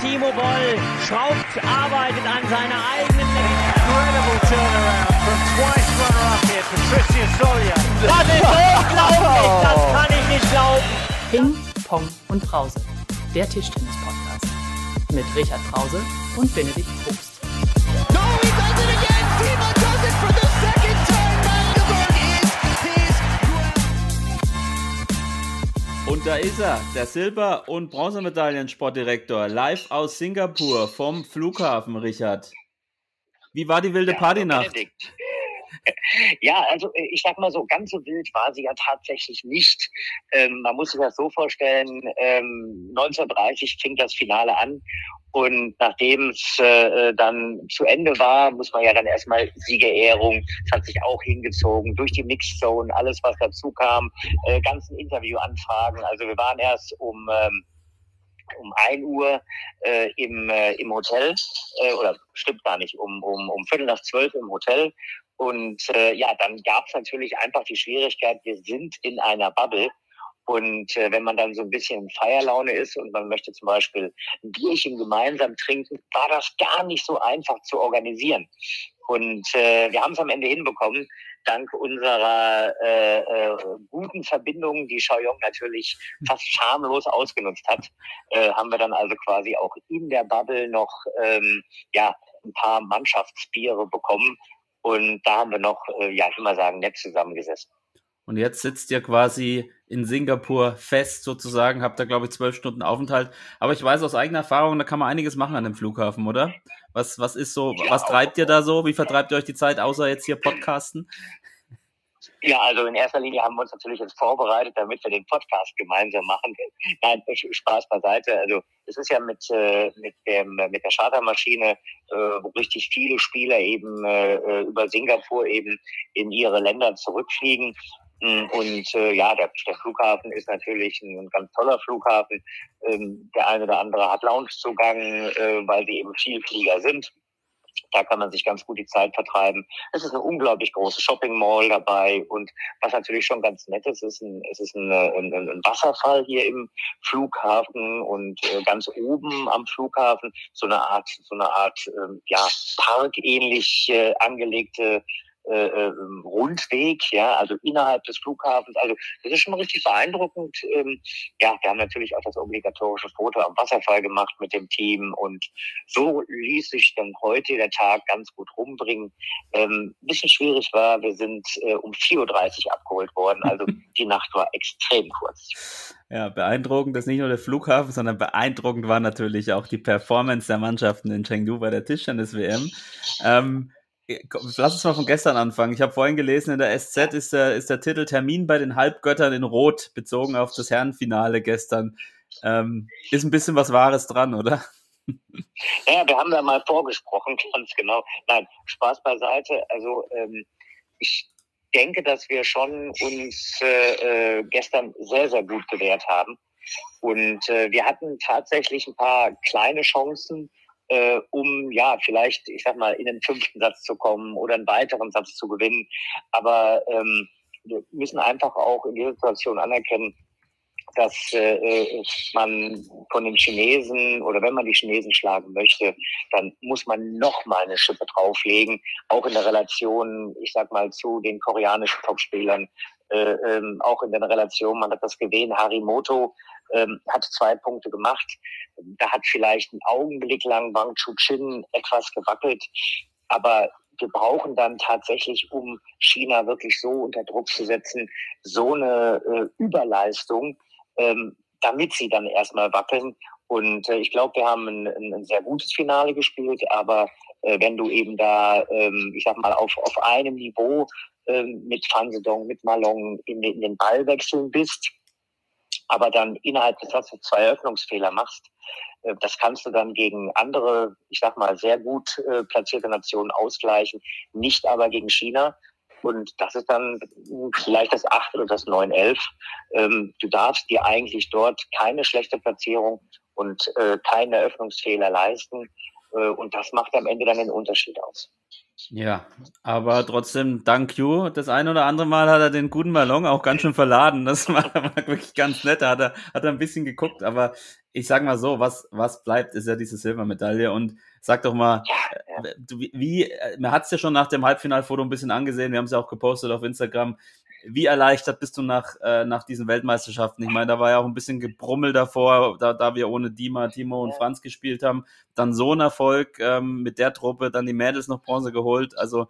Timo Boll schraubt, arbeitet an seiner eigenen Incredible turnaround from twice runner-up here, Patricia Solia. Das ist unglaublich, das kann ich nicht glauben. Ping, Pong und Brause, der Tischtennis-Podcast. Mit Richard Brause und Benedikt Probst. Da ist er, der Silber- und Bronzemedaillen-Sportdirektor, live aus Singapur vom Flughafen, Richard. Wie war die wilde Ja, Partynacht? Benedikt. Ja, also äh, ich sag mal so, ganz so wild war sie ja tatsächlich nicht. Ähm, man muss sich das so vorstellen, ähm, 1930 fing das Finale an und nachdem es äh, dann zu Ende war, muss man ja dann erstmal Siegerehrung, es hat sich auch hingezogen durch die Mixzone, alles was dazu kam, äh, ganzen Interviewanfragen. Also wir waren erst um ähm, um ein Uhr äh, im, äh, im Hotel, äh, oder stimmt gar nicht, um, um, um Viertel nach zwölf im Hotel. Und äh, ja, dann gab es natürlich einfach die Schwierigkeit, wir sind in einer Bubble. Und äh, wenn man dann so ein bisschen in Feierlaune ist und man möchte zum Beispiel ein Bierchen gemeinsam trinken, war das gar nicht so einfach zu organisieren. Und äh, wir haben es am Ende hinbekommen, dank unserer äh, äh, guten Verbindung, die Xiaoyong natürlich fast schamlos ausgenutzt hat, äh, haben wir dann also quasi auch in der Bubble noch ähm, ja ein paar Mannschaftsbiere bekommen und da haben wir noch, äh, ja ich will mal sagen, nett zusammengesessen. Und jetzt sitzt ihr quasi in Singapur fest sozusagen, habt da glaube ich zwölf Stunden Aufenthalt. Aber ich weiß aus eigener Erfahrung, da kann man einiges machen an dem Flughafen, oder? Was, was ist so, Ja, was treibt ihr da so? Wie vertreibt ihr euch die Zeit, außer jetzt hier Podcasten? Ja, also in erster Linie haben wir uns natürlich jetzt vorbereitet, damit wir den Podcast gemeinsam machen. Nein, Spaß beiseite. Also es ist ja mit äh, mit dem mit der Chartermaschine, äh, wo richtig viele Spieler eben äh, über Singapur eben in ihre Länder zurückfliegen. Mm, Und äh, ja, der, der Flughafen ist natürlich ein, ein ganz toller Flughafen. Ähm, der eine oder andere hat Loungezugang, äh, weil sie eben Vielflieger sind. Da kann man sich ganz gut die Zeit vertreiben. Es ist eine unglaublich große Shopping Mall dabei und was natürlich schon ganz nett ist, ist ein, es ist ein, ein, ein Wasserfall hier im Flughafen und äh, ganz oben am Flughafen so eine Art, so eine Art ähm, ja parkähnlich äh, angelegte äh, äh, Rundweg, ja, also innerhalb des Flughafens. Also das ist schon richtig beeindruckend. Ähm, ja, wir haben natürlich auch das obligatorische Foto am Wasserfall gemacht mit dem Team und so ließ sich dann heute der Tag ganz gut rumbringen. Ähm, ein bisschen schwierig war, wir sind äh, um 4.30 Uhr abgeholt worden, also die Nacht war extrem kurz. Ja, beeindruckend ist nicht nur der Flughafen, sondern beeindruckend war natürlich auch die Performance der Mannschaften in Chengdu bei der Tischtennis-WM. Ähm, lass uns mal von gestern anfangen. Ich habe vorhin gelesen, in der SZ ist der, ist der Titel Termin bei den Halbgöttern in Rot, bezogen auf das Herrenfinale gestern. Ähm, ist ein bisschen was Wahres dran, oder? Ja, wir haben da mal vorgesprochen, ganz genau. Nein, Spaß beiseite. Also ähm, ich denke, dass wir schon uns äh, äh, gestern sehr, sehr gut gewehrt haben. Und äh, wir hatten tatsächlich ein paar kleine Chancen, äh, um ja vielleicht, ich sag mal, in den fünften Satz zu kommen oder einen weiteren Satz zu gewinnen. Aber ähm, wir müssen einfach auch in dieser Situation anerkennen, dass äh, man von den Chinesen oder wenn man die Chinesen schlagen möchte, dann muss man noch mal eine Schippe drauflegen, auch in der Relation, ich sag mal, zu den koreanischen Topspielern, äh, ähm, auch in der Relation, man hat das gesehen, Harimoto ähm, hat zwei Punkte gemacht, da hat vielleicht einen Augenblick lang Wang Chuchin etwas gewackelt, aber wir brauchen dann tatsächlich, um China wirklich so unter Druck zu setzen, so eine äh, Überleistung, ähm, damit sie dann erstmal wackeln. Und äh, ich glaube, wir haben ein, ein, sehr gutes Finale gespielt, aber äh, wenn du eben da, ähm, ich sag mal, auf, auf einem Niveau ähm, mit Fansedong, mit Malong in, in den Ballwechseln bist, aber dann innerhalb des Satzes zwei Eröffnungsfehler machst, äh, das kannst du dann gegen andere, ich sag mal, sehr gut äh, platzierte Nationen ausgleichen, nicht aber gegen China. Und das ist dann vielleicht das 8 oder das 9-11. Ähm, du darfst dir eigentlich dort keine schlechte Platzierung und äh, keinen Eröffnungsfehler leisten. Und das macht am Ende dann den Unterschied aus. Ja, aber trotzdem, dank you. Das ein oder andere Mal hat er den guten Ballon auch ganz schön verladen. Das war, war wirklich ganz nett. Da hat er, hat er ein bisschen geguckt, aber ich sag mal so, was, was bleibt, ist ja diese Silbermedaille. Und sag doch mal, äh, wie, man hat es ja schon nach dem Halbfinalfoto ein bisschen angesehen, wir haben es ja auch gepostet auf Instagram. Wie erleichtert bist du nach, äh, nach diesen Weltmeisterschaften? Ich meine, da war ja auch ein bisschen Gebrummel davor, da, da wir ohne Dima, Timo und Franz gespielt haben. Dann so ein Erfolg ähm, mit der Truppe, dann die Mädels noch Bronze geholt. Also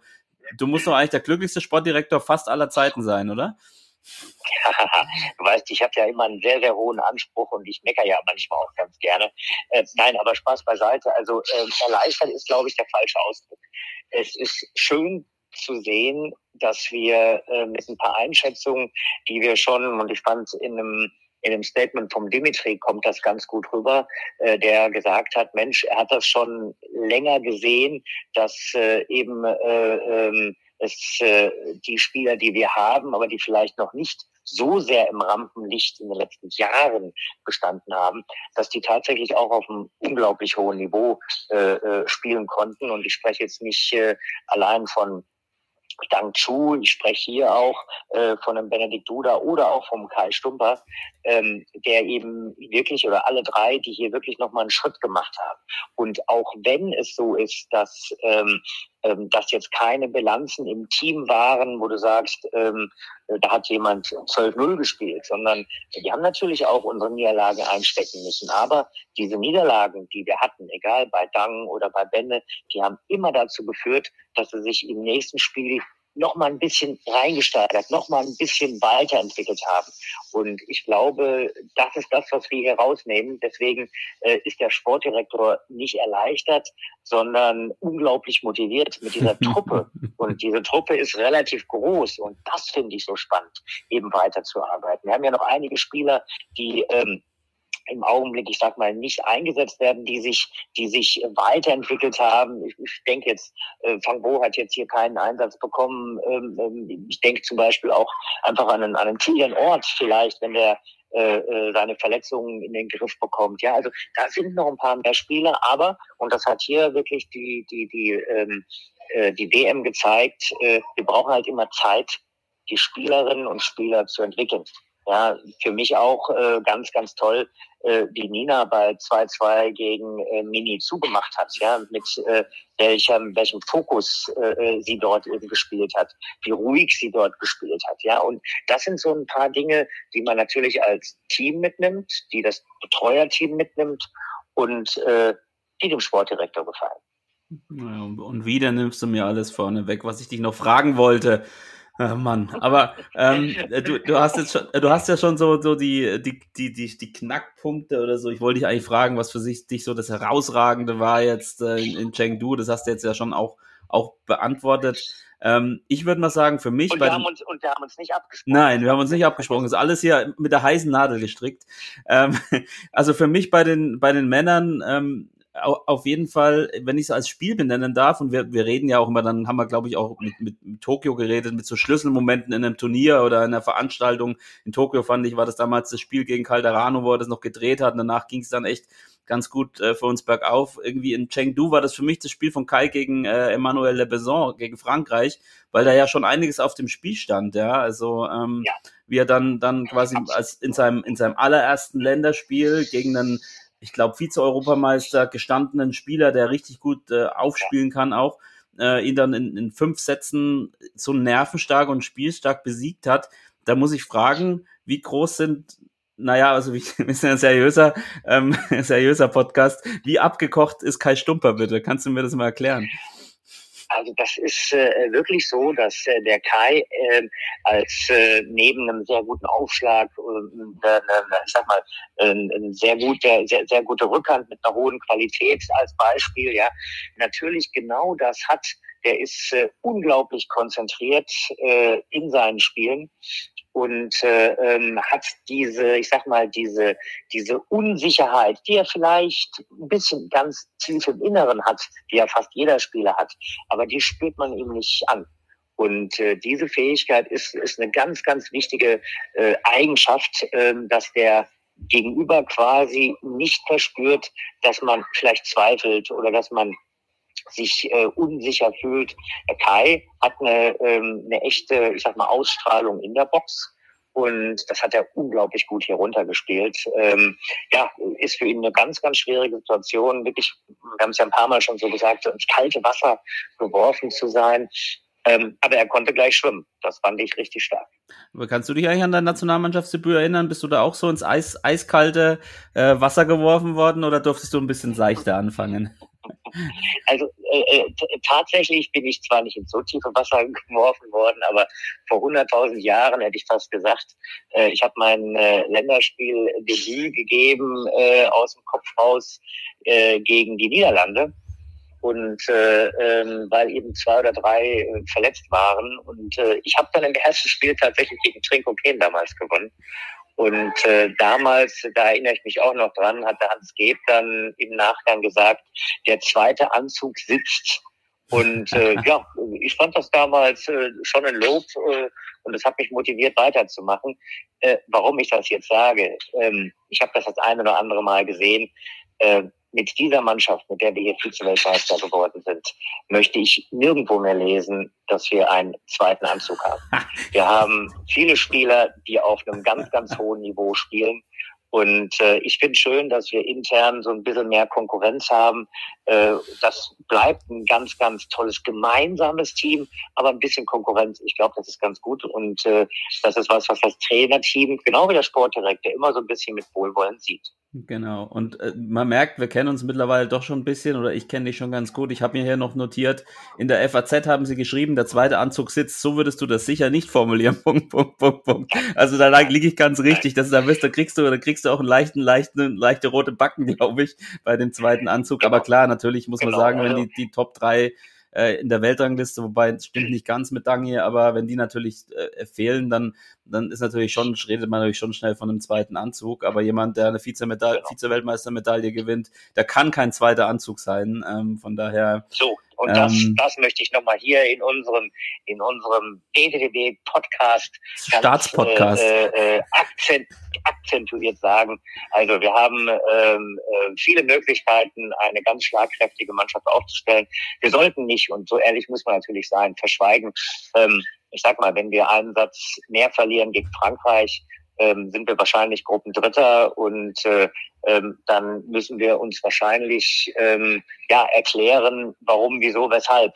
du musst doch eigentlich der glücklichste Sportdirektor fast aller Zeiten sein, oder? du weißt, ich habe ja immer einen sehr, sehr hohen Anspruch und ich meckere ja manchmal auch ganz gerne. Äh, nein, aber Spaß beiseite. Also äh, erleichtert ist, glaube ich, der falsche Ausdruck. Es ist schön zu sehen, dass wir äh, mit ein paar Einschätzungen, die wir schon, und ich fand in einem in dem Statement vom Dimitri kommt das ganz gut rüber, äh, der gesagt hat, Mensch, er hat das schon länger gesehen, dass äh, eben äh, ähm, es äh, die Spieler, die wir haben, aber die vielleicht noch nicht so sehr im Rampenlicht in den letzten Jahren gestanden haben, dass die tatsächlich auch auf einem unglaublich hohen Niveau äh, äh, spielen konnten. Und ich spreche jetzt nicht äh, allein von Dang Chu, ich spreche hier auch äh, von einem Benedikt Duda oder auch vom Kai Stumper, ähm, der eben wirklich oder alle drei, die hier wirklich nochmal einen Schritt gemacht haben. Und auch wenn es so ist, dass ähm, ähm, dass jetzt keine Bilanzen im Team waren, wo du sagst, ähm, da hat jemand 12-0 gespielt, sondern die haben natürlich auch unsere Niederlage einstecken müssen. Aber diese Niederlagen, die wir hatten, egal bei Dang oder bei Benne, die haben immer dazu geführt, dass sie sich im nächsten Spiel noch mal ein bisschen reingesteigert, noch mal ein bisschen weiterentwickelt haben. Und ich glaube, das ist das, was wir hier rausnehmen. Deswegen äh, ist der Sportdirektor nicht erleichtert, sondern unglaublich motiviert mit dieser Truppe. Und diese Truppe ist relativ groß und das finde ich so spannend, eben weiterzuarbeiten. Wir haben ja noch einige Spieler, die ähm, im Augenblick, ich sag mal, nicht eingesetzt werden, die sich, die sich weiterentwickelt haben. Ich, ich denke jetzt, äh, Fang Bo hat jetzt hier keinen Einsatz bekommen. Ähm, ähm, ich denke zum Beispiel auch einfach an einen, an einen Kilian Ort vielleicht, wenn der äh, äh, seine Verletzungen in den Griff bekommt. Ja, also da sind noch ein paar mehr Spieler, aber, und das hat hier wirklich die, die, die, ähm, äh, die WM gezeigt, äh, wir brauchen halt immer Zeit, die Spielerinnen und Spieler zu entwickeln. Ja, für mich auch äh, ganz, ganz toll, äh, wie Nina bei 2-2 gegen äh, Mini zugemacht hat, ja, mit äh, welchem, welchem Fokus äh, äh, sie dort eben gespielt hat, wie ruhig sie dort gespielt hat, ja. Und das sind so ein paar Dinge, die man natürlich als Team mitnimmt, die das Betreuerteam mitnimmt und äh, die dem Sportdirektor gefallen. Und wieder nimmst du mir alles vorne weg, was ich dich noch fragen wollte. Ach Mann, aber ähm, du, du hast jetzt schon, du hast ja schon so, so die, die, die, die, die Knackpunkte oder so. Ich wollte dich eigentlich fragen, was für sich dich so das Herausragende war jetzt äh, in, in Chengdu. Das hast du jetzt ja schon auch, auch beantwortet. Ähm, ich würde mal sagen, für mich. Und wir, haben uns, und wir haben uns nicht abgesprochen. Nein, wir haben uns nicht abgesprochen. Das ist alles hier mit der heißen Nadel gestrickt. Ähm, also für mich bei den, bei den Männern, ähm, auf jeden Fall, wenn ich es als Spiel benennen darf, und wir, wir reden ja auch immer, dann haben wir, glaube ich, auch mit, mit, mit Tokio geredet, mit so Schlüsselmomenten in einem Turnier oder in einer Veranstaltung. In Tokio fand ich, war das damals das Spiel gegen Calderano, wo er das noch gedreht hat. Und danach ging es dann echt ganz gut äh, für uns bergauf. Irgendwie in Chengdu war das für mich das Spiel von Kai gegen äh, Emmanuel Lebeson, gegen Frankreich, weil da ja schon einiges auf dem Spiel stand, ja. Also ähm, ja. wie er dann, dann quasi als in seinem, in seinem allerersten Länderspiel gegen einen ich glaube, Vize-Europameister, gestandenen Spieler, der richtig gut äh, aufspielen kann auch, äh, ihn dann in, in fünf Sätzen so nervenstark und spielstark besiegt hat. Da muss ich fragen, wie groß sind, naja, also wir sind ein seriöser, ähm, seriöser Podcast. Wie abgekocht ist Kai Stumper, bitte? Kannst du mir das mal erklären? Also das ist äh, wirklich so, dass äh, der Kai äh, als äh, neben einem sehr guten Aufschlag, äh, äh, ich sag mal, äh, ein sehr gute, sehr, sehr gute Rückhand mit einer hohen Qualität als Beispiel, ja, natürlich genau das hat. Der ist äh, unglaublich konzentriert äh, in seinen Spielen und äh, ähm, hat diese, ich sag mal, diese, diese Unsicherheit, die er vielleicht ein bisschen ganz tief im Inneren hat, die ja fast jeder Spieler hat, aber die spürt man ihm nicht an. Und äh, diese Fähigkeit ist, ist eine ganz, ganz wichtige äh, Eigenschaft, äh, dass der Gegenüber quasi nicht verspürt, dass man vielleicht zweifelt oder dass man sich äh, unsicher fühlt. Der Kai hat eine, ähm, eine echte, ich sag mal, Ausstrahlung in der Box. Und das hat er unglaublich gut hier runtergespielt. Ähm, ja, ist für ihn eine ganz, ganz schwierige Situation. Wirklich, wir haben es ja ein paar Mal schon so gesagt, ins kalte Wasser geworfen zu sein. Ähm, aber er konnte gleich schwimmen. Das fand ich richtig stark. Aber kannst du dich eigentlich an dein Nationalmannschaftsdebüt erinnern? Bist du da auch so ins Eis, eiskalte äh, Wasser geworfen worden oder durftest du ein bisschen seichter anfangen? Also äh, äh tatsächlich bin ich zwar nicht ins so tiefe Wasser geworfen worden, aber vor 100.000 Jahren hätte ich fast gesagt, äh, ich habe mein äh, Länderspieldebüt gegeben äh, aus dem Kopf raus äh, gegen die Niederlande und äh, ähm, weil eben zwei oder drei äh, verletzt waren. Und äh, ich habe dann im ersten Spiel tatsächlich gegen Trinko Kehn damals gewonnen. Und äh, damals, da erinnere ich mich auch noch dran, hat der Hans Geb dann im Nachgang gesagt, der zweite Anzug sitzt. Und äh, ja, ich fand das damals äh, schon ein Lob äh, und es hat mich motiviert weiterzumachen. Äh, warum ich das jetzt sage, ähm, ich habe das das eine oder andere Mal gesehen. Äh, mit dieser Mannschaft, mit der wir hier Vize-Weltmeister geworden sind, möchte ich nirgendwo mehr lesen, dass wir einen zweiten Anzug haben. Wir haben viele Spieler, die auf einem ganz, ganz hohen Niveau spielen. Und äh, ich finde schön, dass wir intern so ein bisschen mehr Konkurrenz haben. Äh, das bleibt ein ganz, ganz tolles gemeinsames Team, aber ein bisschen Konkurrenz. Ich glaube, das ist ganz gut. Und äh, das ist was, was das Trainerteam, genau wie der Sportdirektor, immer so ein bisschen mit Wohlwollen sieht. Genau. Und äh, man merkt, wir kennen uns mittlerweile doch schon ein bisschen oder ich kenne dich schon ganz gut. Ich habe mir hier noch notiert, in der FAZ haben sie geschrieben, der zweite Anzug sitzt. So würdest du das sicher nicht formulieren. Punkt, Punkt, Punkt, Punkt. Also da liege ich ganz richtig. Das, da, wirst, da kriegst du, da kriegst du auch einen leichten, leichten, leichte rote Backen, glaube ich, bei dem zweiten Anzug. Aber klar, natürlich muss man genau, sagen, wenn also die, die Top drei äh, in der Weltrangliste, wobei es stimmt nicht ganz mit Dangi, aber wenn die natürlich äh, fehlen, dann, dann ist natürlich schon, redet man natürlich schon schnell von einem zweiten Anzug. Aber jemand, der eine Vize-Weltmeistermedaille Vize gewinnt, der kann kein zweiter Anzug sein. Ähm, von daher. So, und das, ähm, das möchte ich nochmal hier in unserem, in unserem DDD-Podcast, Staatspodcast, äh, äh, akzent, akzentuiert sagen. Also wir haben ähm, äh, viele Möglichkeiten, eine ganz schlagkräftige Mannschaft aufzustellen. Wir sollten nicht, und so ehrlich muss man natürlich sein, verschweigen. Ähm, ich sag mal, wenn wir einen Satz mehr verlieren gegen Frankreich, ähm, sind wir wahrscheinlich Gruppendritter und äh, ähm, dann müssen wir uns wahrscheinlich ähm, ja erklären, warum, wieso, weshalb.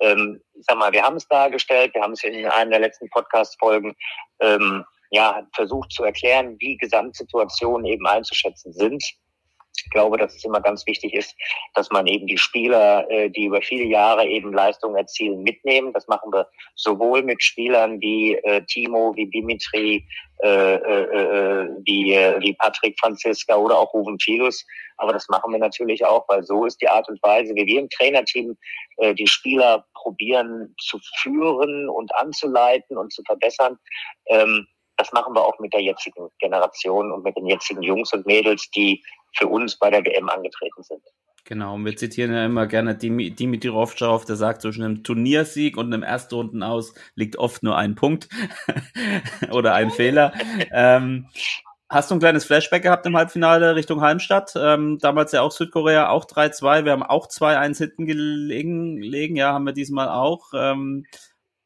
Ähm, ich sag mal, wir haben es dargestellt, wir haben es in einer der letzten Podcast-Folgen ähm, ja versucht zu erklären, wie Gesamtsituationen eben einzuschätzen sind. Ich glaube, dass es immer ganz wichtig ist, dass man eben die Spieler, äh, die über viele Jahre eben Leistungen erzielen, mitnehmen. Das machen wir sowohl mit Spielern wie äh, Timo, wie Dimitri, äh, äh, äh wie, äh, wie Patrick Franziska oder auch Ruben Filus. Aber das machen wir natürlich auch, weil so ist die Art und Weise, wie wir im Trainerteam äh, die Spieler probieren zu führen und anzuleiten und zu verbessern. Ähm, das machen wir auch mit der jetzigen Generation und mit den jetzigen Jungs und Mädels, die für uns bei der WM angetreten sind. Genau, und wir zitieren ja immer gerne Dimitri Rovcharov, der sagt, zwischen einem Turniersieg und einem Erstrunden aus liegt oft nur ein Punkt oder ein Fehler. Ähm, hast du ein kleines Flashback gehabt im Halbfinale Richtung Halmstadt? Ähm, damals ja auch Südkorea, auch 3-2. Wir haben auch 2-1 hinten gelegen, ja, haben wir diesmal auch. Ähm,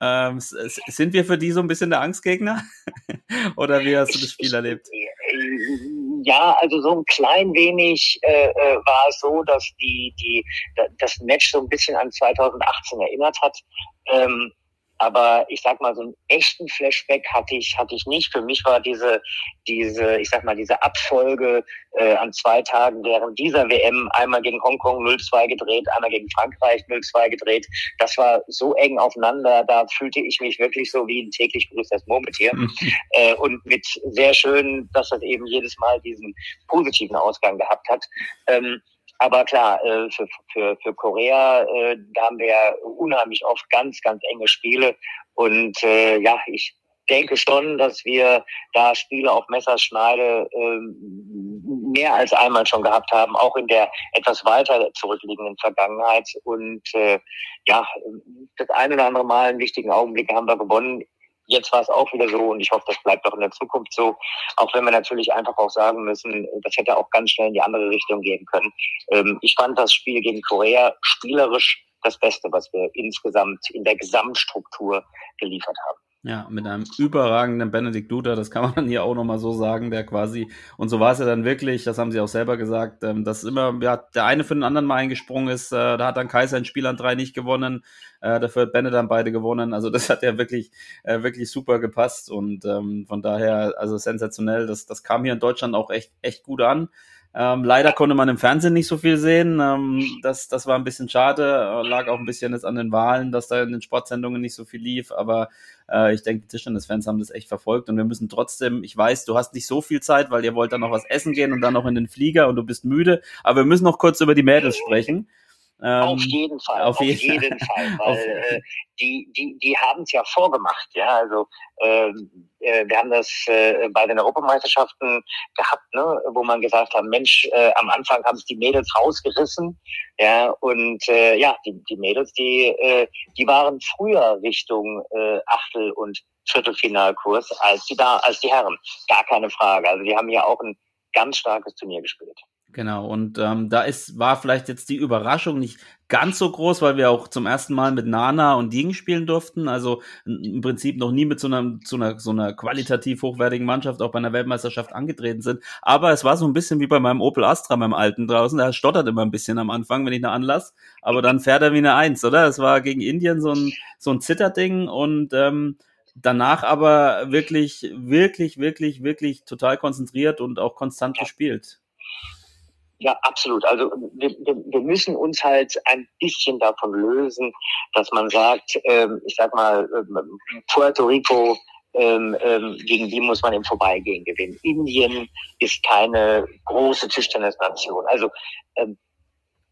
ähm, sind wir für die so ein bisschen der Angstgegner? Oder wie hast du das Spiel erlebt? Ja, also so ein klein wenig äh, äh war es so, dass die, die, das Match so ein bisschen an 2018 erinnert hat. Ähm, aber ich sag mal, so einen echten Flashback hatte ich, hatte ich nicht. Für mich war diese, diese, ich sag mal, diese Abfolge äh, an zwei Tagen während dieser WM einmal gegen Hongkong 0-2 gedreht, einmal gegen Frankreich 0-2 gedreht. Das war so eng aufeinander, da fühlte ich mich wirklich so wie ein täglich grüßtes Murmeltier. äh, und mit sehr schön, dass das eben jedes Mal diesen positiven Ausgang gehabt hat. Ähm, aber klar, äh, für, für, für Korea, äh, da haben wir unheimlich oft ganz, ganz enge Spiele. Und äh, ja, ich denke schon, dass wir da Spiele auf Messerschneide äh, mehr als einmal schon gehabt haben, auch in der etwas weiter zurückliegenden Vergangenheit. Und äh, ja, das ein oder andere Mal einen wichtigen Augenblick haben wir gewonnen jetzt war es auch wieder so und ich hoffe, das bleibt auch in der Zukunft so. Auch wenn wir natürlich einfach auch sagen müssen, das hätte auch ganz schnell in die andere Richtung gehen können. Ähm, ich fand das Spiel gegen Korea spielerisch das Beste, was wir insgesamt in der Gesamtstruktur geliefert haben. Ja, mit einem überragenden Benedikt Duda, das kann man hier auch nochmal so sagen, der quasi, und so war es ja dann wirklich, das haben sie auch selber gesagt, ähm, dass immer, ja, der eine für den anderen mal eingesprungen ist, äh, da hat dann Kaiser in Spiel an drei nicht gewonnen, äh, dafür hat Benne dann beide gewonnen, also das hat ja wirklich, äh, wirklich super gepasst und ähm, von daher, also sensationell, das, das kam hier in Deutschland auch echt, echt gut an. Ähm, leider konnte man im Fernsehen nicht so viel sehen. Ähm, das, das war ein bisschen schade. Lag auch ein bisschen jetzt an den Wahlen, dass da in den Sportsendungen nicht so viel lief. Aber äh, ich denke, die Tischtennis-Fans haben das echt verfolgt. Und wir müssen trotzdem, ich weiß, du hast nicht so viel Zeit, weil ihr wollt dann noch was essen gehen und dann noch in den Flieger und du bist müde. Aber wir müssen noch kurz über die Mädels sprechen. Ähm, auf jeden Fall, auf, auf jeden, jeden Fall, weil äh, die, die, die haben es ja vorgemacht, ja, also ähm, äh, wir haben das äh, bei den Europameisterschaften gehabt, ne, wo man gesagt hat, Mensch, äh, am Anfang haben es die Mädels rausgerissen, ja, und äh, ja, die, die Mädels, die, äh, die waren früher Richtung äh, Achtel- und Viertelfinalkurs als die da, als die Herren, gar keine Frage. Also die haben ja auch ein ganz starkes Turnier gespielt. Genau, und ähm, da ist, war vielleicht jetzt die Überraschung nicht ganz so groß, weil wir auch zum ersten Mal mit Nana und Ding spielen durften. Also im Prinzip noch nie mit so einer, so einer, so einer qualitativ hochwertigen Mannschaft auch bei einer Weltmeisterschaft angetreten sind. Aber es war so ein bisschen wie bei meinem Opel Astra, meinem alten draußen. Der stottert immer ein bisschen am Anfang, wenn ich eine Anlass. Aber dann fährt er wie eine Eins, oder? Es war gegen Indien so ein, so ein Zitterding und ähm, danach aber wirklich, wirklich, wirklich, wirklich total konzentriert und auch konstant gespielt. Ja, absolut. Also wir, wir müssen uns halt ein bisschen davon lösen, dass man sagt, ähm, ich sag mal, ähm, Puerto Rico, ähm, ähm, gegen die muss man im Vorbeigehen gewinnen. Indien ist keine große Tischtennisnation. Also ähm,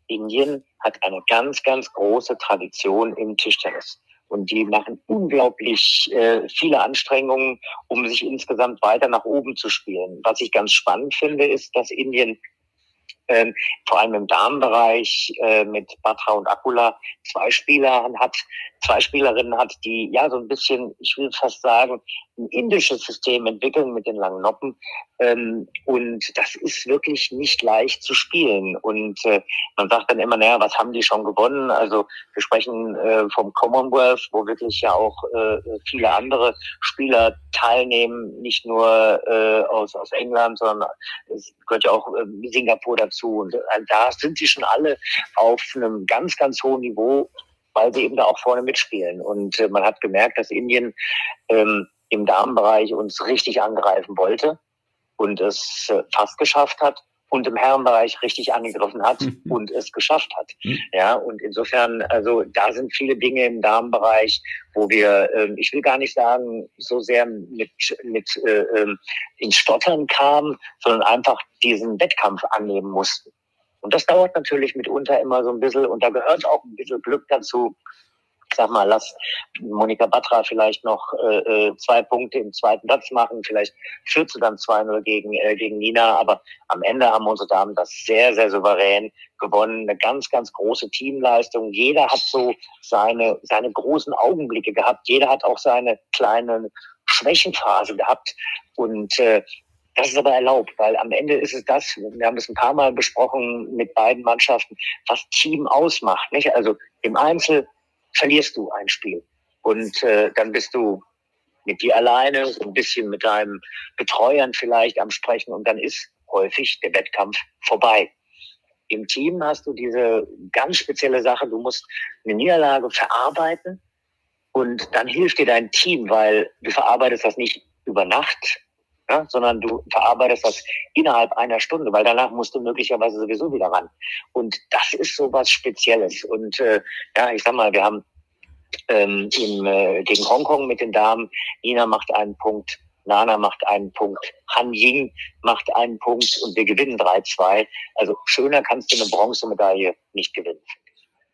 Indien hat eine ganz, ganz große Tradition im Tischtennis. Und die machen unglaublich äh, viele Anstrengungen, um sich insgesamt weiter nach oben zu spielen. Was ich ganz spannend finde, ist, dass Indien ähm, vor allem im Damenbereich äh, mit Batra und Akula zwei Spieler hat, zwei Spielerinnen hat, die ja so ein bisschen, ich will fast sagen, ein indisches System entwickeln mit den langen Noppen. Ähm, und das ist wirklich nicht leicht zu spielen. Und äh, man sagt dann immer, naja, was haben die schon gewonnen? Also wir sprechen äh, vom Commonwealth, wo wirklich ja auch äh, viele andere Spieler teilnehmen, nicht nur äh, aus, aus England, sondern es gehört ja auch äh, Singapur dazu. Und äh, da sind sie schon alle auf einem ganz, ganz hohen Niveau weil sie eben da auch vorne mitspielen. Und äh, man hat gemerkt, dass Indien ähm, im Damenbereich uns richtig angreifen wollte und es äh, fast geschafft hat und im Herrenbereich richtig angegriffen hat mhm. und es geschafft hat. Mhm. Ja, und insofern, also da sind viele Dinge im Damenbereich, wo wir, äh, ich will gar nicht sagen, so sehr mit, mit äh, ähm, ins Stottern kamen, sondern einfach diesen Wettkampf annehmen mussten. Und das dauert natürlich mitunter immer so ein bisschen und da gehört auch ein bisschen Glück dazu, sag mal, lass Monika Batra vielleicht noch äh, äh zwei Punkte im zweiten Satz machen, vielleicht führt sie dann 2-0 gegen, äh, gegen Nina, aber am Ende haben unsere Damen das sehr, sehr souverän gewonnen, eine ganz, ganz große Teamleistung. Jeder hat so seine, seine großen Augenblicke gehabt, jeder hat auch seine kleine Schwächenphase gehabt und äh, das ist aber erlaubt, weil am Ende ist es das, wir haben das ein paar Mal besprochen mit beiden Mannschaften, was Team ausmacht. Nicht? Also im Einzel verlierst du ein Spiel. Und äh, dann bist du mit dir alleine, so ein bisschen mit deinem Betreuern vielleicht am Sprechen und dann ist häufig der Wettkampf vorbei. Im Team hast du diese ganz spezielle Sache, du musst eine Niederlage verarbeiten und dann hilft dir dein Team, weil du verarbeitest das nicht über Nacht, ja, sondern du verarbeitest das innerhalb einer Stunde, weil danach musst du möglicherweise sowieso wieder ran. Und das ist so was Spezielles. Und äh, ja, ich sag mal, wir haben ähm, im, äh, gegen Hongkong mit den Damen, Nina macht einen Punkt, Nana macht einen Punkt, Han Ying macht einen Punkt und wir gewinnen 3-2. Also schöner kannst du eine Bronzemedaille nicht gewinnen.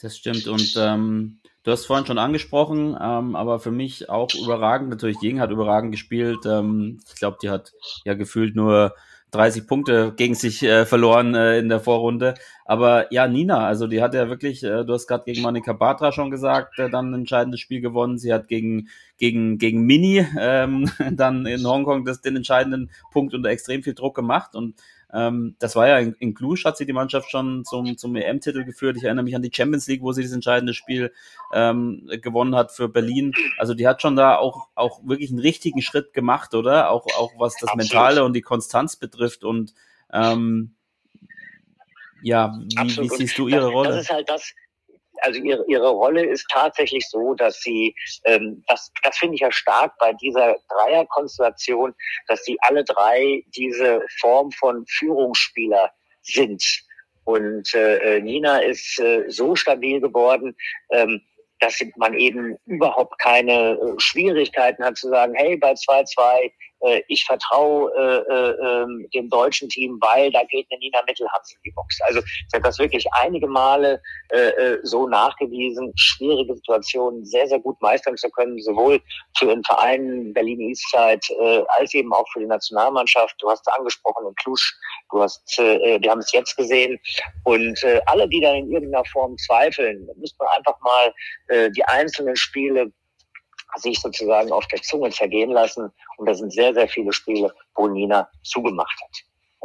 Das stimmt. Und ähm, Du hast vorhin schon angesprochen, ähm, aber für mich auch überragend. Natürlich, Jing hat überragend gespielt. Ähm, ich glaube, die hat ja gefühlt nur 30 Punkte gegen sich äh, verloren äh, in der Vorrunde. Aber ja, Nina, also die hat ja wirklich, äh, du hast gerade gegen Monika Batra schon gesagt, äh, dann ein entscheidendes Spiel gewonnen. Sie hat gegen, gegen, gegen Mini ähm, dann in Hongkong das, den entscheidenden Punkt unter extrem viel Druck gemacht und ähm, das war ja in, in Cluj, hat sie die Mannschaft schon zum, zum EM-Titel geführt. Ich erinnere mich an die Champions League, wo sie das entscheidende Spiel ähm, gewonnen hat für Berlin. Also die hat schon da auch, auch wirklich einen richtigen Schritt gemacht, oder? Auch, auch was das Absolut. Mentale und die Konstanz betrifft und ähm, ja, wie, wie siehst du ihre das, Rolle? Das ist halt das, also ihre, ihre Rolle ist tatsächlich so, dass sie, ähm, das, das finde ich ja stark bei dieser Dreierkonstellation, dass sie alle drei diese Form von Führungsspieler sind. Und äh, Nina ist äh, so stabil geworden, ähm, dass man eben überhaupt keine äh, Schwierigkeiten hat zu sagen, hey, bei 2-2 äh, ich vertraue äh, äh, ähm, dem deutschen Team, weil da geht eine Nina Mittelhans in die Box. Also sie hat das wirklich einige Male äh, äh, so nachgewiesen, schwierige Situationen sehr, sehr gut meistern zu können, sowohl für den Verein Berlin Eastside äh, als eben auch für die Nationalmannschaft. Du hast angesprochen in Klusch, du hast, äh, wir haben es jetzt gesehen. Und äh, alle, die da in irgendeiner Form zweifeln, müssen wir einfach mal äh, die einzelnen Spiele sich sozusagen auf der Zunge zergehen lassen. Und da sind sehr, sehr viele Spiele, wo Nina zugemacht hat.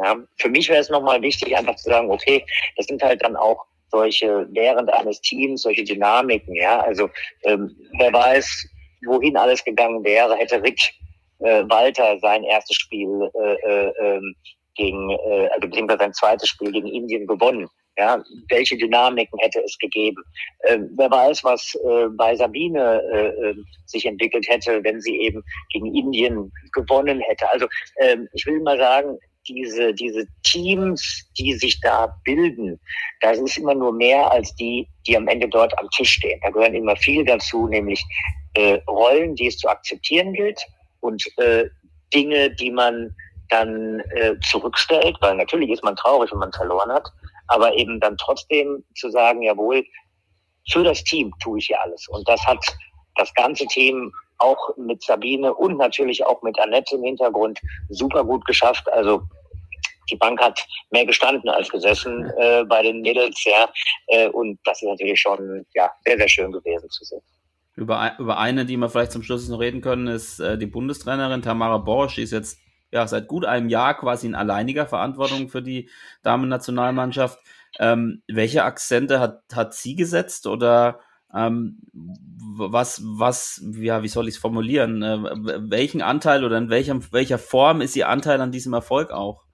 Ja, für mich wäre es nochmal wichtig, einfach zu sagen, okay, das sind halt dann auch solche während eines Teams, solche Dynamiken, ja. Also ähm, wer weiß, wohin alles gegangen wäre, hätte Rick äh, Walter sein erstes Spiel äh, äh, ähm, gegen, äh, also beziehungsweise sein zweites Spiel gegen Indien gewonnen. Ja, welche Dynamiken hätte es gegeben? Ähm, wer weiß, was äh, bei Sabine äh, äh, sich entwickelt hätte, wenn sie eben gegen Indien gewonnen hätte. Also ähm, ich will mal sagen, diese, diese Teams, die sich da bilden, das ist immer nur mehr als die, die am Ende dort am Tisch stehen. Da gehören immer viel dazu, nämlich äh, Rollen, die es zu akzeptieren gilt und äh, Dinge, die man dann äh, zurückstellt, weil natürlich ist man traurig, wenn man verloren hat, aber eben dann trotzdem zu sagen, jawohl, für das Team tue ich hier alles. Und das hat das ganze Team auch mit Sabine und natürlich auch mit Annette im Hintergrund super gut geschafft. Also die Bank hat mehr gestanden als gesessen äh, bei den Mädels, ja. Äh, und das ist natürlich schon ja sehr, sehr schön gewesen zu sehen. Über, über eine, die wir vielleicht zum Schluss noch reden können, ist äh, die Bundestrainerin Tamara Borsch, die ist jetzt ja seit gut einem Jahr quasi in alleiniger Verantwortung für die Damen-Nationalmannschaft. Ähm, welche Akzente hat, hat sie gesetzt oder ähm, was, was, ja, wie soll ich es formulieren? Äh, welchen Anteil oder in welcher, welcher Form ist ihr Anteil an diesem Erfolg auch?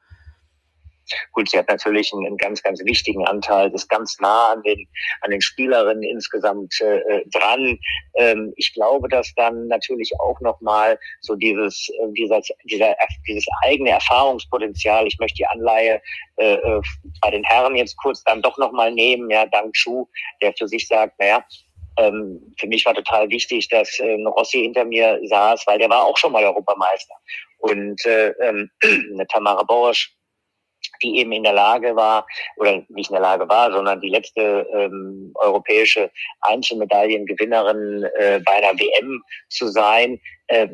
Gut, sie hat natürlich einen, einen ganz, ganz wichtigen Anteil, ist ganz nah an den, an den Spielerinnen insgesamt äh, äh, dran. Ähm, ich glaube, dass dann natürlich auch nochmal so dieses, äh, dieser, dieser, dieses eigene Erfahrungspotenzial, ich möchte die Anleihe äh, äh bei den Herren jetzt kurz dann doch nochmal nehmen, ja, dank Chu, der für sich sagt, naja, ähm, für mich war total wichtig, dass äh, Rossi hinter mir saß, weil der war auch schon mal Europameister. Und äh, ähm, eine Tamara Borsch, die eben in der Lage war, oder nicht in der Lage war, sondern die letzte ähm, europäische Einzelmedaillengewinnerin äh, bei einer WM zu sein. Äh,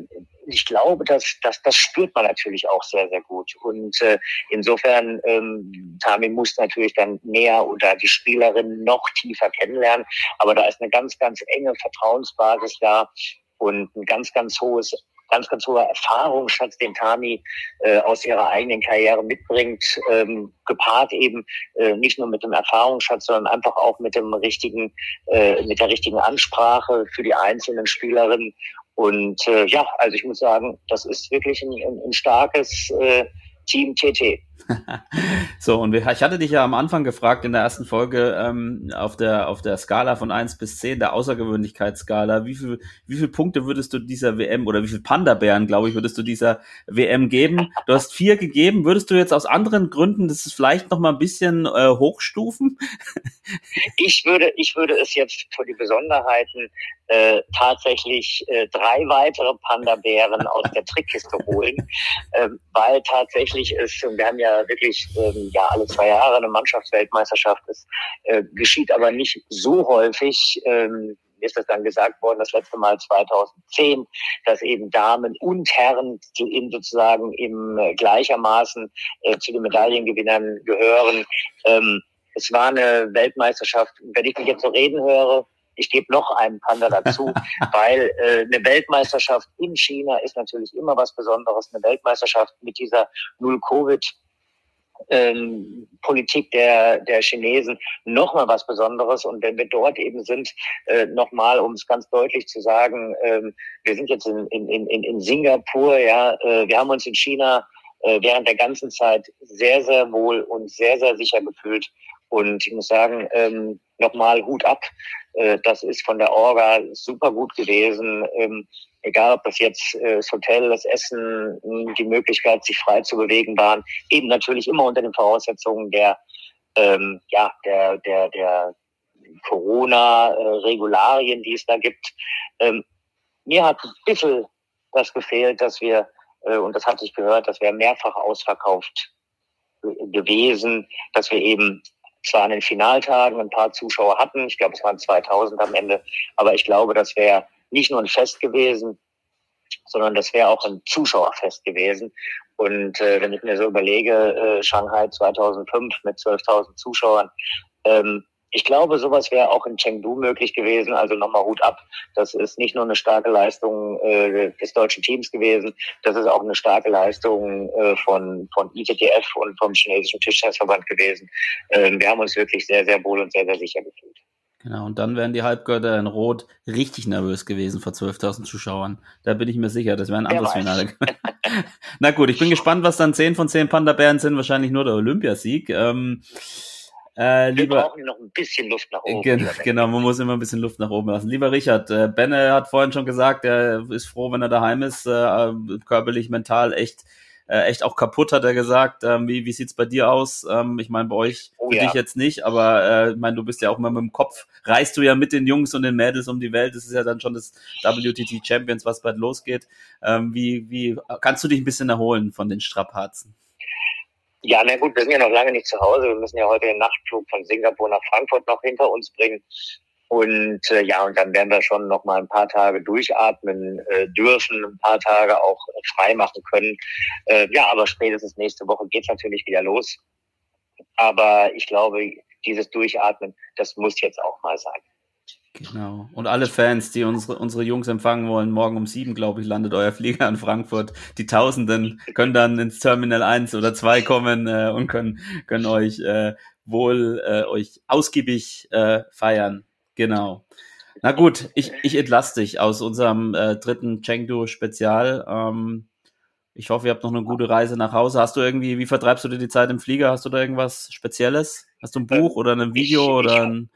ich glaube, dass, dass das spürt man natürlich auch sehr, sehr gut. Und äh, insofern, ähm, Tami muss natürlich dann näher oder die Spielerin noch tiefer kennenlernen. Aber da ist eine ganz, ganz enge Vertrauensbasis da und ein ganz, ganz hohes ganz, ganz hoher Erfahrungsschatz, den Tami äh, aus ihrer eigenen Karriere mitbringt, ähm, gepaart eben äh, nicht nur mit dem Erfahrungsschatz, sondern einfach auch mit dem richtigen, äh, mit der richtigen Ansprache für die einzelnen Spielerinnen. Und äh, ja, also ich muss sagen, das ist wirklich ein, ein, starkes äh, Team TT. so, und ich hatte dich ja am Anfang gefragt in der ersten Folge ähm, auf, der, auf der Skala von 1 bis 10, der Außergewöhnlichkeitsskala, wie viel, wie viel Punkte würdest du dieser WM oder wie viel Panda-Bären, glaube ich, würdest du dieser WM geben? Du hast vier gegeben. Würdest du jetzt aus anderen Gründen das vielleicht noch mal ein bisschen äh, hochstufen? ich würde, ich würde es jetzt für die Besonderheiten äh, tatsächlich äh, drei weitere Panda-Bären aus der Trickkiste holen, äh, weil tatsächlich ist, und wir haben ja wirklich ähm, ja alle zwei Jahre eine Mannschaftsweltmeisterschaft, es äh, geschieht aber nicht so häufig. Ähm, ist das dann gesagt worden, das letzte Mal 2010, dass eben Damen und Herren in sozusagen im äh, gleichermaßen äh, zu den Medaillengewinnern gehören. Ähm, es war eine Weltmeisterschaft, wenn ich mich jetzt so reden höre, ich gebe noch einen Panda dazu, weil äh, eine Weltmeisterschaft in China ist natürlich immer was Besonderes. Eine Weltmeisterschaft mit dieser Null-Covid ähm, Politik der, der Chinesen nochmal was Besonderes. Und wenn wir dort eben sind, äh, nochmal, um es ganz deutlich zu sagen, ähm, wir sind jetzt in, in, in, in Singapur, ja, äh, wir haben uns in China äh, während der ganzen Zeit sehr, sehr wohl und sehr, sehr sicher gefühlt. Und ich muss sagen, ähm, nochmal Hut ab. Äh, das ist von der Orga super gut gewesen. Ähm, egal ob das jetzt äh, das Hotel, das Essen, die Möglichkeit, sich frei zu bewegen waren, eben natürlich immer unter den Voraussetzungen der, ähm, ja, der, der, der Corona-Regularien, die es da gibt. Ähm, mir hat ein bisschen das gefehlt, dass wir, äh, und das hatte ich gehört, dass wir mehrfach ausverkauft gewesen, dass wir eben zwar an den Finaltagen ein paar Zuschauer hatten, ich glaube es waren 2000 am Ende, aber ich glaube, das wäre nicht nur ein Fest gewesen, sondern das wäre auch ein Zuschauerfest gewesen. Und äh, wenn ich mir so überlege, äh, Shanghai 2005 mit 12.000 Zuschauern, ähm, ich glaube, sowas wäre auch in Chengdu möglich gewesen. Also nochmal Hut ab. Das ist nicht nur eine starke Leistung äh, des deutschen Teams gewesen, das ist auch eine starke Leistung äh, von, von ITTF und vom chinesischen Tischtennisverband gewesen. Ähm, wir haben uns wirklich sehr, sehr wohl und sehr, sehr sicher gefühlt. Genau, und dann wären die Halbgötter in Rot richtig nervös gewesen vor 12.000 Zuschauern. Da bin ich mir sicher, das wäre ein anderes Finale. Na gut, ich bin gespannt, was dann 10 von 10 Panda-Bären sind. Wahrscheinlich nur der Olympiasieg. Ähm, äh, lieber, Wir brauchen noch ein bisschen Luft nach oben. Gen genau, man muss immer ein bisschen Luft nach oben lassen. Lieber Richard, äh, Benne hat vorhin schon gesagt, er ist froh, wenn er daheim ist, äh, körperlich, mental echt äh, echt auch kaputt, hat er gesagt. Ähm, wie wie sieht's bei dir aus? Ähm, ich meine, bei euch, oh, für ja. dich jetzt nicht, aber äh, ich meine, du bist ja auch immer mit dem Kopf, reist du ja mit den Jungs und den Mädels um die Welt. Das ist ja dann schon das WTT Champions, was bald losgeht. Ähm, wie, wie kannst du dich ein bisschen erholen von den Strapazen? Ja, na gut, wir sind ja noch lange nicht zu Hause. Wir müssen ja heute den Nachtflug von Singapur nach Frankfurt noch hinter uns bringen. Und äh, ja, und dann werden wir schon noch mal ein paar Tage durchatmen äh, dürfen, ein paar Tage auch frei machen können. Äh, ja, aber spätestens nächste Woche geht's natürlich wieder los. Aber ich glaube, dieses Durchatmen, das muss jetzt auch mal sein. Genau. Und alle Fans, die unsere, unsere Jungs empfangen wollen, morgen um sieben, glaube ich, landet euer Flieger in Frankfurt. Die Tausenden können dann ins Terminal 1 oder 2 kommen äh, und können, können euch äh, wohl äh, euch ausgiebig äh, feiern. Genau. Na gut, ich, ich entlasse dich aus unserem äh, dritten Chengdu-Spezial. Ähm, ich hoffe, ihr habt noch eine gute Reise nach Hause. Hast du irgendwie, wie vertreibst du dir die Zeit im Flieger? Hast du da irgendwas Spezielles? Hast du ein Buch oder ein Video ich, oder ein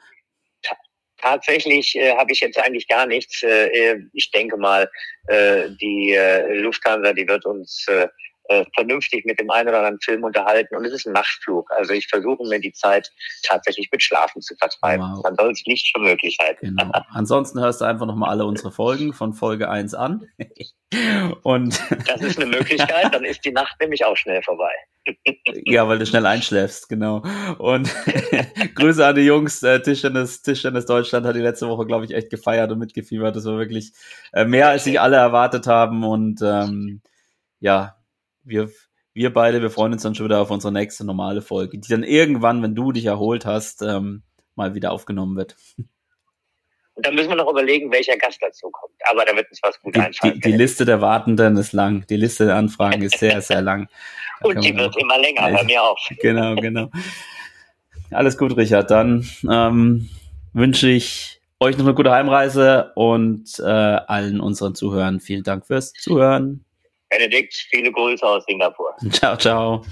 Tatsächlich äh, habe ich jetzt eigentlich gar nichts. Äh, ich denke mal, äh, die äh, Lufthansa, die wird uns äh, äh, vernünftig mit dem einen oder anderen Film unterhalten und es ist ein Nachtflug. Also ich versuche mir die Zeit tatsächlich mit Schlafen zu vertreiben. Wow. Dann soll es nicht für möglich halten. Genau. Ansonsten hörst du einfach nochmal alle unsere Folgen von Folge 1 an. und das ist eine Möglichkeit, dann ist die Nacht nämlich auch schnell vorbei. ja, weil du schnell einschläfst, genau. Und Grüße an die Jungs. Äh, Tischtennis, Tischtennis Deutschland hat die letzte Woche, glaube ich, echt gefeiert und mitgefiebert. Das war wirklich äh, mehr, als sich alle erwartet haben. Und ähm, ja, wir, wir beide, wir freuen uns dann schon wieder auf unsere nächste normale Folge, die dann irgendwann, wenn du dich erholt hast, ähm, mal wieder aufgenommen wird. Und dann müssen wir noch überlegen, welcher Gast dazu kommt. Aber da wird uns was gut die, einfallen. Die, die, Liste der Wartenden ist lang. Die Liste der Anfragen ist sehr, sehr lang. Da Und die wird immer länger, bei mir auch. Genau, genau. Alles gut, Richard. Dann ähm, wünsche ich euch noch eine gute Heimreise und äh, allen unseren Zuhörern vielen Dank fürs Zuhören. Benedikt, viele Grüße aus Singapur. Ciao, ciao.